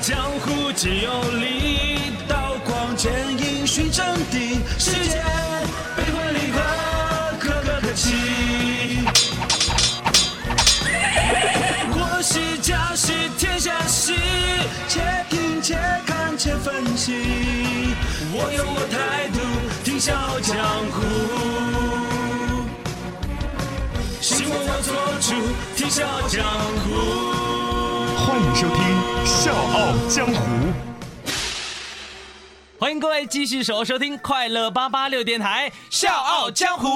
江湖皆有理，刀光剑影寻真谛，世间悲欢离合，可歌可泣。国戏家戏天下事，且听且看且分析。我有我态度，听笑江湖。希望我做主，听笑江湖。欢迎收听《笑傲江湖》。欢迎各位继续守收听快乐八八六电台《笑傲江湖》，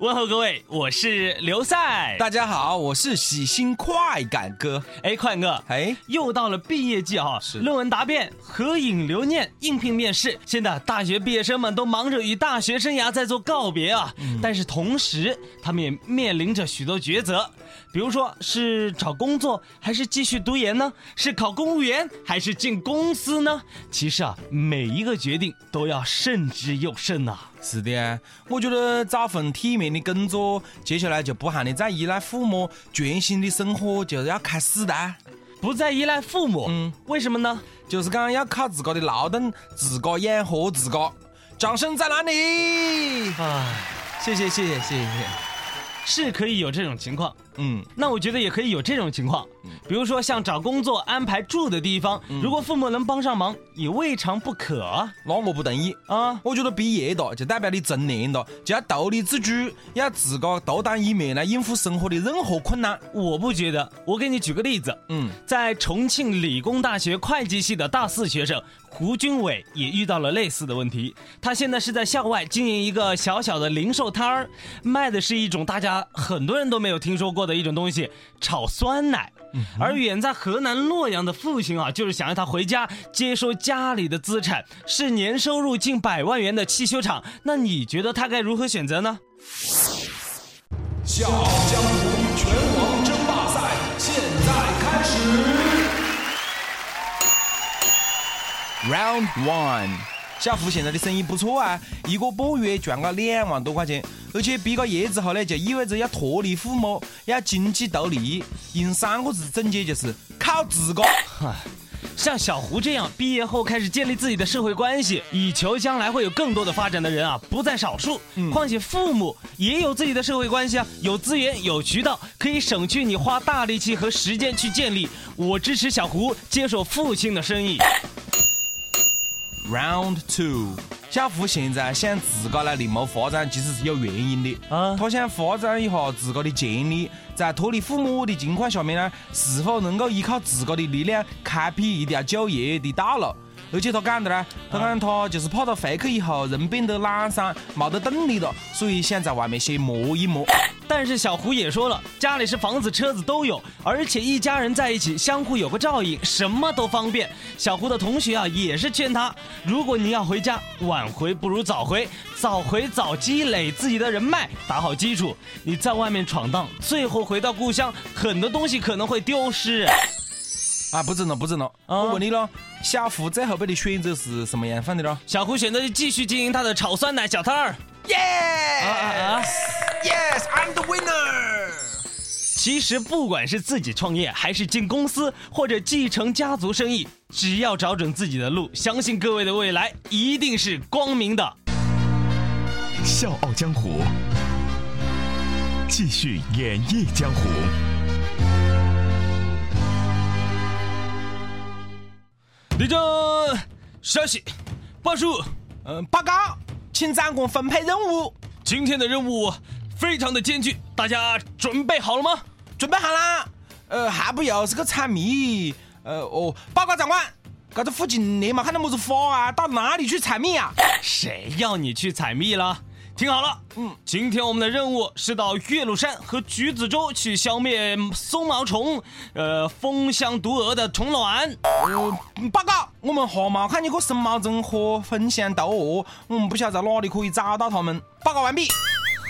问候各位，我是刘赛。大家好，我是喜新快感哥。哎，快哥，哎，又到了毕业季哈，是论文答辩、合影留念、应聘面试，现在大学毕业生们都忙着与大学生涯在做告别啊。但是同时，他们也面临着许多抉择，比如说是找工作还是继续读研呢？是考公务员还是进公司呢？其实啊，每一个决定都要慎之又慎呐。是的我觉得找份体面的工作接下来就不喊你再依赖父母全新的生活就要开始了不再依赖父母嗯。为什么呢？就是讲要靠自己的劳动自个养活自个掌声在哪里？啊谢谢谢谢谢谢。是可以有这种情况。嗯，那我觉得也可以有这种情况，比如说像找工作安排住的地方，如果父母能帮上忙，也未尝不可啊。那我不同意。啊，我觉得毕业了就代表你成年了，就要独立自主，要自个独当一面来应付生活的任何困难。我不觉得。我给你举个例子，嗯，在重庆理工大学会计系的大四学生胡军伟也遇到了类似的问题。他现在是在校外经营一个小小的零售摊儿，卖的是一种大家很多人都没有听说过的一种东西——炒酸奶。而远在河南洛阳的父亲啊，就是想让他回家接收家里的资产，是年收入近百万元的汽修厂。那你觉得他该如何选择呢？笑傲江湖拳王争霸赛现在开始。Round One，小福现在的生意不错啊，一个半月赚个两万多块钱，而且毕个业之后呢，就意味着要脱离父母，要经济独立。用三个字总结就是靠自个。像小胡这样毕业后开始建立自己的社会关系，以求将来会有更多的发展的人啊，不在少数。况且父母也有自己的社会关系啊，有资源、有渠道，可以省去你花大力气和时间去建立。我支持小胡接手父亲的生意。Round Two，小胡现在想自个来另谋发展，其实是有原因的。啊他想发展一下自个的潜力，在脱离父母的情况下面呢，是否能够依靠自个的力量开辟一条就业的道路？而且他讲的呢，他讲他就是怕他回去以后人变得懒散，没得动力了，所以想在外面先磨一磨。但是小胡也说了，家里是房子、车子都有，而且一家人在一起相互有个照应，什么都方便。小胡的同学啊也是劝他，如果你要回家，晚回不如早回，早回早积累自己的人脉，打好基础。你在外面闯荡，最后回到故乡，很多东西可能会丢失。啊，不整了，不整了！啊我问你了，小胡最后备的选择是什么样放的了小胡选择继续经营他的炒酸奶小摊儿。？Yes，啊啊啊！Yes，I'm the winner。其实不管是自己创业，还是进公司，或者继承家族生意，只要找准自己的路，相信各位的未来一定是光明的。笑傲江湖，继续演绎江湖。立正，稍息，报数。嗯，报告，请长官分配任务。今天的任务非常的艰巨，大家准备好了吗？准备好啦。呃，还不又是个采蜜。呃，哦，报告长官，这个附近连嘛看到么子花啊？到哪里去采蜜啊？谁要你去采蜜了？听好了，嗯，今天我们的任务是到岳麓山和橘子洲去消灭松毛虫，呃，蜂箱毒蛾的虫卵。呃，报告，我们还没看见过松毛虫和蜂箱毒蛾，我们不晓得在哪里可以找到它们。报告完毕。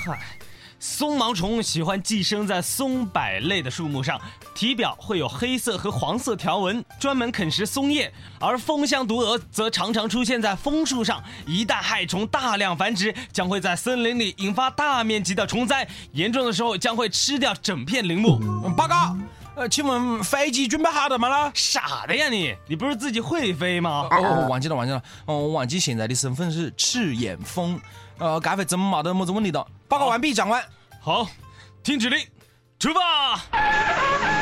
嗨，松毛虫喜欢寄生在松柏类的树木上，体表会有黑色和黄色条纹，专门啃食松叶；而风香毒蛾则常常出现在枫树上。一旦害虫大量繁殖，将会在森林里引发大面积的虫灾，严重的时候将会吃掉整片林木。报告，呃，请问飞机准备好了吗啦？傻的呀你！你不是自己会飞吗？哦，忘记了，忘记了。哦，我忘记现在的身份是赤眼风。呃，该会真没得么子问题的。报告完毕，长官。好，听指令，出发。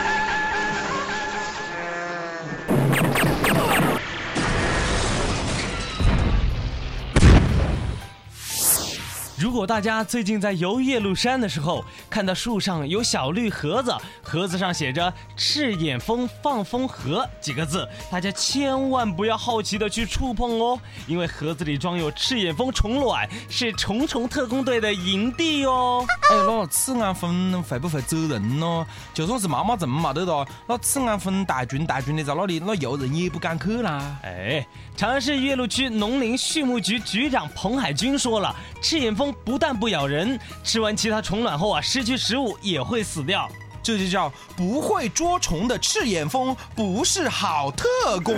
如果大家最近在游岳麓山的时候，看到树上有小绿盒子，盒子上写着“赤眼蜂放风盒”几个字，大家千万不要好奇的去触碰哦，因为盒子里装有赤眼蜂虫卵，是虫虫特工队的营地哦。哎，那赤眼蜂会不会走人呢？就算是妈妈证没得的，那赤眼蜂大军大军的在那里，那游人也不敢去啦。哎，长安市岳麓区农林畜牧局局长彭海军说了，赤眼蜂。不但不咬人，吃完其他虫卵后啊，失去食物也会死掉。这就叫不会捉虫的赤眼蜂不是好特工。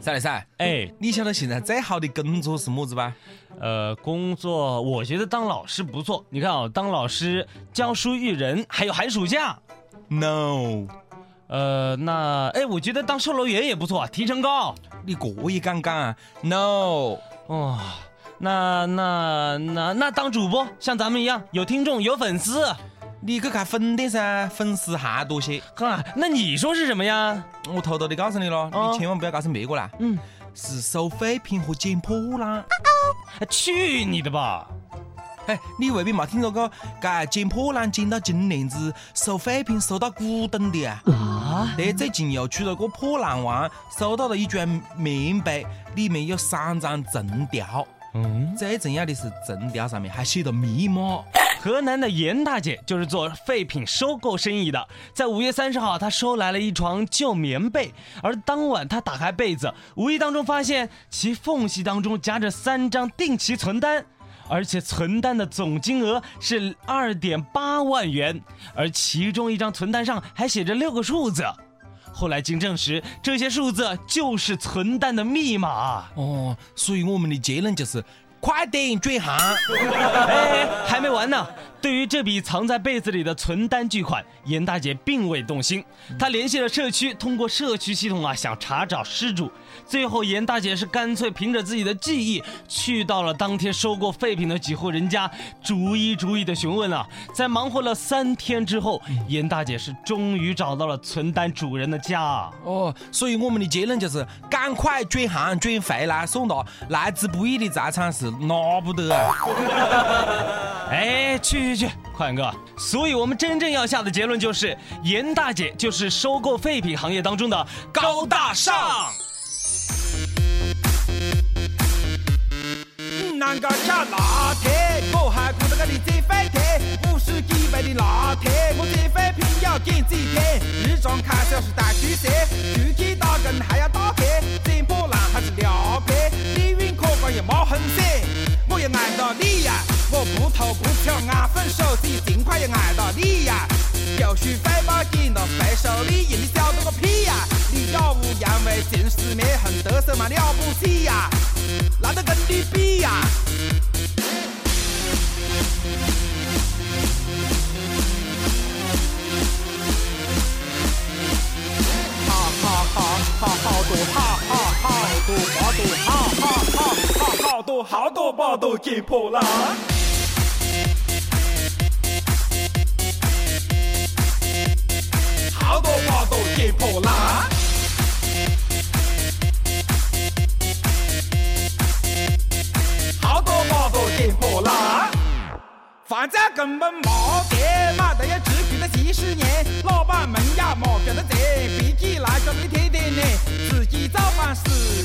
赛来赛，哎，你晓得现在最好的工作是么子吧？呃，工作我觉得当老师不错。你看啊，当老师教书育人，还有寒暑假。No，呃，那哎，我觉得当售楼员也不错，提成高。你这也敢干？No，哦，那那那那当主播，像咱们一样有听众有粉丝，你去看粉的噻，粉丝还多些。哈，那你说是什么呀？我偷偷的告诉你了，你千万不要告诉别个啦。嗯，是收废品和捡破烂。去你的吧！哎，你未必没听说过，该捡破烂捡到金链子，收废品收到古董的啊！啊！对，最近又出了个破烂王，收到了一卷棉被，里面有三张陈条。嗯，最重要的是陈条上面还写着密码。河南的严大姐就是做废品收购生意的，在五月三十号，她收来了一床旧棉被，而当晚她打开被子，无意当中发现其缝隙当中夹着三张定期存单。而且存单的总金额是二点八万元，而其中一张存单上还写着六个数字。后来经证实，这些数字就是存单的密码。哦，所以我们的结论就是。快点转行！哎，还没完呢。对于这笔藏在被子里的存单巨款，严大姐并未动心。她联系了社区，通过社区系统啊，想查找失主。最后，严大姐是干脆凭着自己的记忆，去到了当天收过废品的几户人家，逐一逐一的询问啊。在忙活了三天之后，严大姐是终于找到了存单主人的家。哦，所以我们的结论就是：赶快转行，转回来送达，来之不易的财产是。拿不得啊！哎，去去去，宽哥。所以我们真正要下的结论就是，严大姐就是收购废品行业当中的高大上。南个吃拿铁，我还顾得个你这废铁，五十几倍的拿铁，我这废品要减几天？日常开销是大巨蟹，具体打工还要打黑，捡破烂还是撩妹？你运可观也冇痕迹。我也爱到你呀，我不偷不抢，安分守己，尽快也爱到你呀。就是废把捡到废手里，你晓得个屁呀！你耀武扬威，尽是灭痕，得瑟嘛了不起呀？懒得跟你比呀？哈哈哈，哈好多，哈哈好多，好多包都捡破烂。好多把都捡破啦。好多把都捡破啦。房价根本没跌，买的要持续了几十年，老板们也没觉得这，比起来说的贴点呢，自己造反事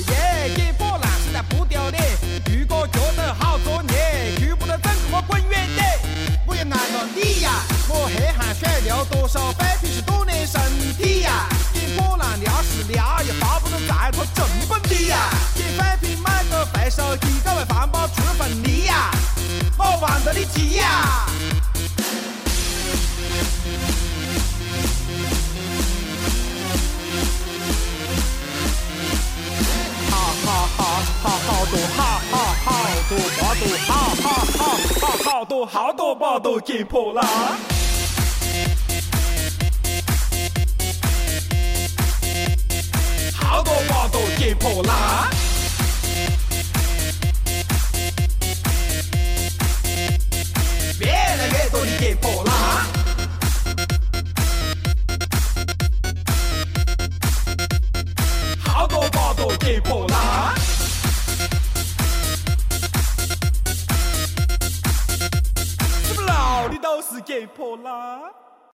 业，捡破烂实在不丢脸。如果觉得好作孽，去不得整给我滚远点！我也爱了你呀，我黑汗水流多少，废品是锻炼身体呀，捡破烂尿是尿，也发不能再拖成本的呀，捡废品买个白手机，各位环保出份力呀，我玩得你急呀！好多好多包都捡破烂。好多包都捡破烂。